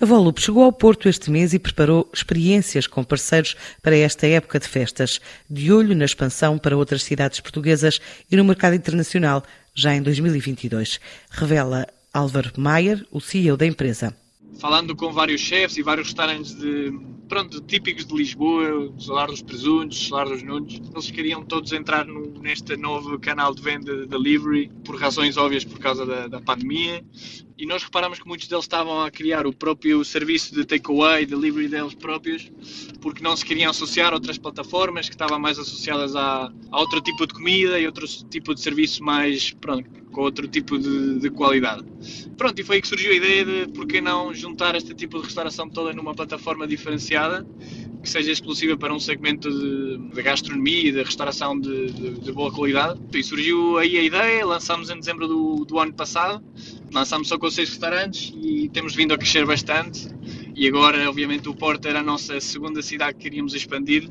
A Volup chegou ao Porto este mês e preparou experiências com parceiros para esta época de festas, de olho na expansão para outras cidades portuguesas e no mercado internacional, já em 2022. Revela Álvaro Maier, o CEO da empresa. Falando com vários chefes e vários restaurantes de, pronto, típicos de Lisboa, o Solar dos Presuntos, o Solar dos Nunes, eles queriam todos entrar no, neste novo canal de venda de delivery, por razões óbvias por causa da, da pandemia, e nós reparamos que muitos deles estavam a criar o próprio serviço de takeaway, delivery deles próprios, porque não se queriam associar a outras plataformas que estavam mais associadas a, a outro tipo de comida e outro tipo de serviço mais, pronto, com outro tipo de, de, qualidade. Pronto, e foi aí que surgiu a ideia de por que não juntar este tipo de restauração toda numa plataforma diferenciada que seja exclusiva para um segmento de, de gastronomia e de restauração de, de, boa qualidade. E surgiu aí a ideia, lançámos em dezembro do, do ano passado, lançámos só com seis restaurantes e temos vindo a crescer bastante. E agora, obviamente, o Porto era a nossa segunda cidade que queríamos expandir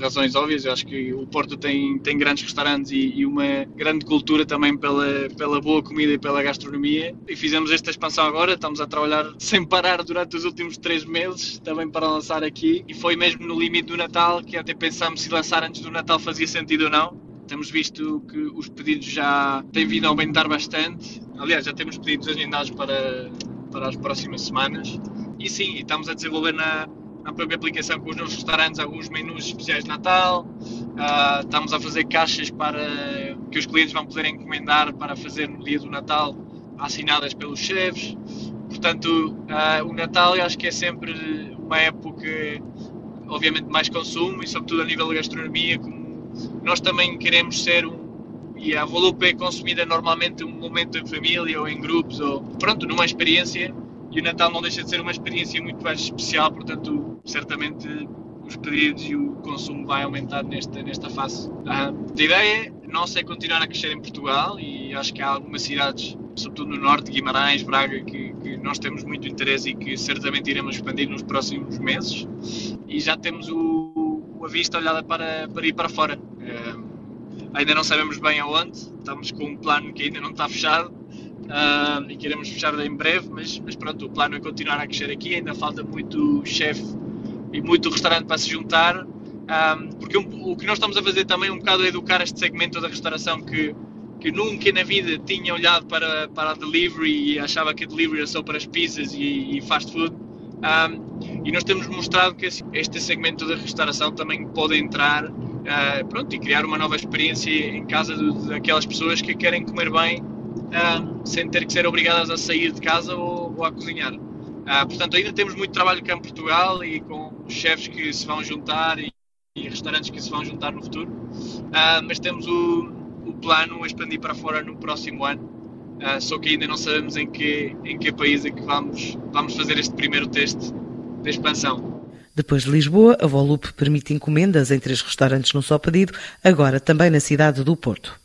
razões óbvias. Eu acho que o Porto tem, tem grandes restaurantes e, e, uma grande cultura também pela, pela boa comida e pela gastronomia. E fizemos esta expansão agora, estamos a trabalhar sem parar durante os últimos três meses, também para lançar aqui. E foi mesmo no limite do Natal que até pensámos se lançar antes do Natal fazia sentido ou não. Temos visto que os pedidos já têm vindo a aumentar bastante. Aliás, já temos pedidos agendados para, para as próximas semanas. E sim, estamos a desenvolver na, na própria aplicação com os nossos restaurantes alguns menus especiais de Natal. Uh, estamos a fazer caixas para que os clientes vão poder encomendar para fazer no dia do Natal, assinadas pelos chefes. Portanto, uh, o Natal eu acho que é sempre uma época, obviamente, mais consumo e, sobretudo, a nível da gastronomia, como nós também queremos ser um. E a Volupe é consumida normalmente um momento em família ou em grupos, ou pronto, numa experiência e o Natal não deixa de ser uma experiência muito mais especial, portanto, certamente os pedidos e o consumo vai aumentar nesta, nesta fase. a ideia nossa é continuar a crescer em Portugal e acho que há algumas cidades, sobretudo no norte, Guimarães, Braga, que, que nós temos muito interesse e que certamente iremos expandir nos próximos meses. E já temos o, a vista olhada para, para ir para fora. ainda não sabemos bem aonde, estamos com um plano que ainda não está fechado, uh, e queremos fechar em breve, mas, mas pronto, o plano é continuar a crescer aqui, ainda falta muito chefe e muito restaurante para se juntar, um, porque um, o que nós estamos a fazer também um bocado é educar este segmento da restauração que, que nunca na vida tinha olhado para, para a delivery e achava que a delivery era só para as pizzas e, e fast food. Um, e nós temos mostrado que este segmento da restauração também pode entrar uh, pronto, e criar uma nova experiência em casa daquelas pessoas que querem comer bem uh, sem ter que ser obrigadas a sair de casa ou, ou a cozinhar. Uh, portanto, ainda temos muito trabalho cá em Portugal e com chefes que se vão juntar e, e restaurantes que se vão juntar no futuro, uh, mas temos o, o plano a expandir para fora no próximo ano. Só que ainda não sabemos em que, em que país é que vamos, vamos fazer este primeiro teste de expansão. Depois de Lisboa, a Volup permite encomendas em três restaurantes num só pedido, agora também na cidade do Porto.